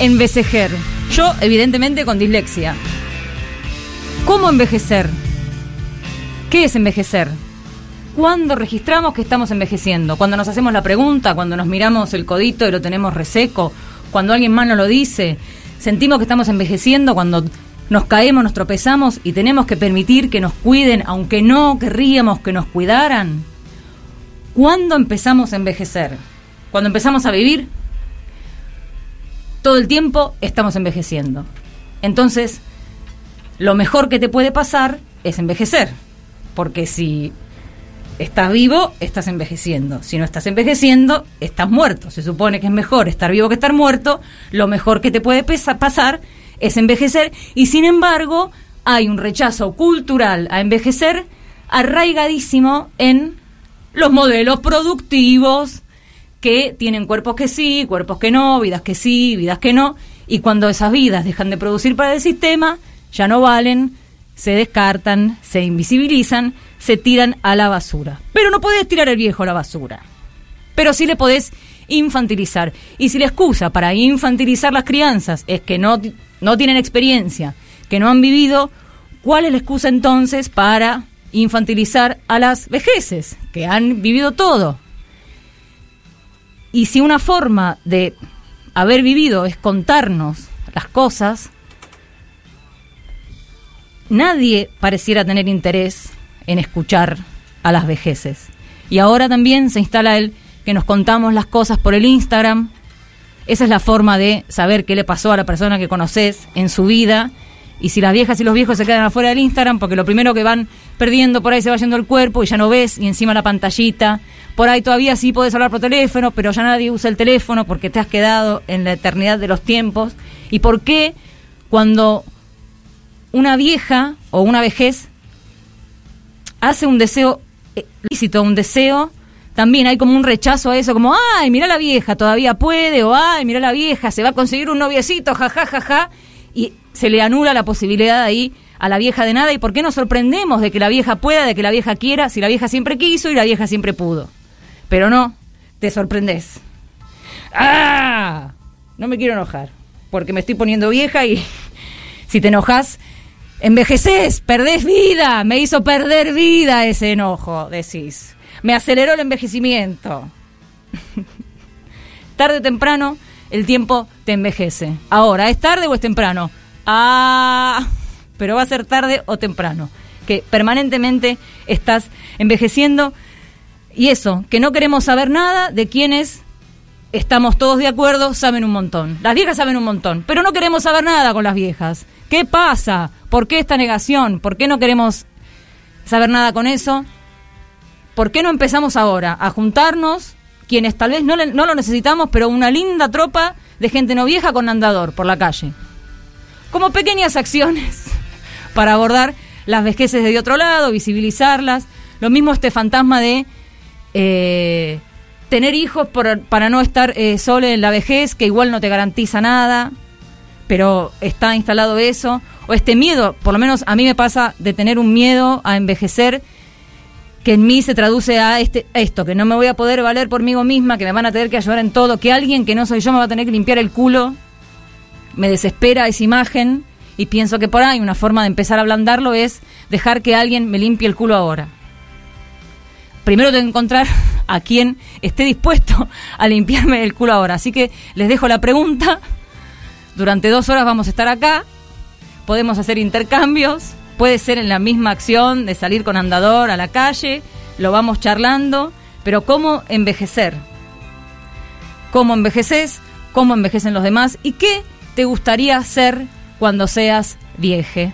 envejecer? Yo, evidentemente, con dislexia. ¿Cómo envejecer? ¿Qué es envejecer? ¿Cuándo registramos que estamos envejeciendo? Cuando nos hacemos la pregunta, cuando nos miramos el codito y lo tenemos reseco, cuando alguien más nos lo dice, sentimos que estamos envejeciendo cuando nos caemos, nos tropezamos y tenemos que permitir que nos cuiden, aunque no querríamos que nos cuidaran. ¿Cuándo empezamos a envejecer? Cuando empezamos a vivir, todo el tiempo estamos envejeciendo. Entonces, lo mejor que te puede pasar es envejecer. Porque si estás vivo, estás envejeciendo. Si no estás envejeciendo, estás muerto. Se supone que es mejor estar vivo que estar muerto. Lo mejor que te puede pasar es envejecer. Y sin embargo, hay un rechazo cultural a envejecer arraigadísimo en los modelos productivos que tienen cuerpos que sí, cuerpos que no, vidas que sí, vidas que no. Y cuando esas vidas dejan de producir para el sistema, ya no valen, se descartan, se invisibilizan, se tiran a la basura. Pero no podés tirar el viejo a la basura. Pero sí le podés infantilizar. Y si la excusa para infantilizar las crianzas es que no, no tienen experiencia, que no han vivido, ¿cuál es la excusa entonces para infantilizar a las vejeces, que han vivido todo? Y si una forma de haber vivido es contarnos las cosas, nadie pareciera tener interés en escuchar a las vejeces. Y ahora también se instala el que nos contamos las cosas por el Instagram. Esa es la forma de saber qué le pasó a la persona que conoces en su vida. Y si las viejas y los viejos se quedan afuera del Instagram, porque lo primero que van perdiendo por ahí se va yendo el cuerpo y ya no ves, y encima la pantallita. Por ahí todavía sí puedes hablar por teléfono, pero ya nadie usa el teléfono porque te has quedado en la eternidad de los tiempos. ¿Y por qué cuando una vieja o una vejez hace un deseo lícito, un deseo, también hay como un rechazo a eso, como, ay, mira la vieja, todavía puede, o ay, mira la vieja, se va a conseguir un noviecito, jajajaja, ja, ja, ja, y se le anula la posibilidad ahí a la vieja de nada, y por qué nos sorprendemos de que la vieja pueda, de que la vieja quiera, si la vieja siempre quiso y la vieja siempre pudo. Pero no, te sorprendes. ¡Ah! No me quiero enojar, porque me estoy poniendo vieja y si te enojas, Envejeces, perdés vida, me hizo perder vida ese enojo, decís. Me aceleró el envejecimiento. tarde o temprano, el tiempo te envejece. Ahora, ¿es tarde o es temprano? Ah, pero va a ser tarde o temprano. Que permanentemente estás envejeciendo. Y eso, que no queremos saber nada de quienes estamos todos de acuerdo, saben un montón. Las viejas saben un montón, pero no queremos saber nada con las viejas. ¿Qué pasa? ¿Por qué esta negación? ¿Por qué no queremos saber nada con eso? ¿Por qué no empezamos ahora a juntarnos, quienes tal vez no, lo necesitamos, pero una linda tropa de gente no vieja con andador por la calle? Como pequeñas acciones para abordar las vejeces de otro lado, visibilizarlas. Lo mismo este fantasma de eh, tener hijos para no estar eh, solo en la vejez, que igual no te garantiza nada pero está instalado eso, o este miedo, por lo menos a mí me pasa de tener un miedo a envejecer que en mí se traduce a este esto, que no me voy a poder valer por mí misma, que me van a tener que ayudar en todo, que alguien que no soy yo me va a tener que limpiar el culo. Me desespera esa imagen y pienso que por ahí una forma de empezar a ablandarlo es dejar que alguien me limpie el culo ahora. Primero tengo que encontrar a quien esté dispuesto a limpiarme el culo ahora. Así que les dejo la pregunta durante dos horas vamos a estar acá, podemos hacer intercambios, puede ser en la misma acción de salir con andador a la calle, lo vamos charlando, pero ¿cómo envejecer? ¿Cómo envejeces? ¿Cómo envejecen los demás? ¿Y qué te gustaría ser cuando seas vieje?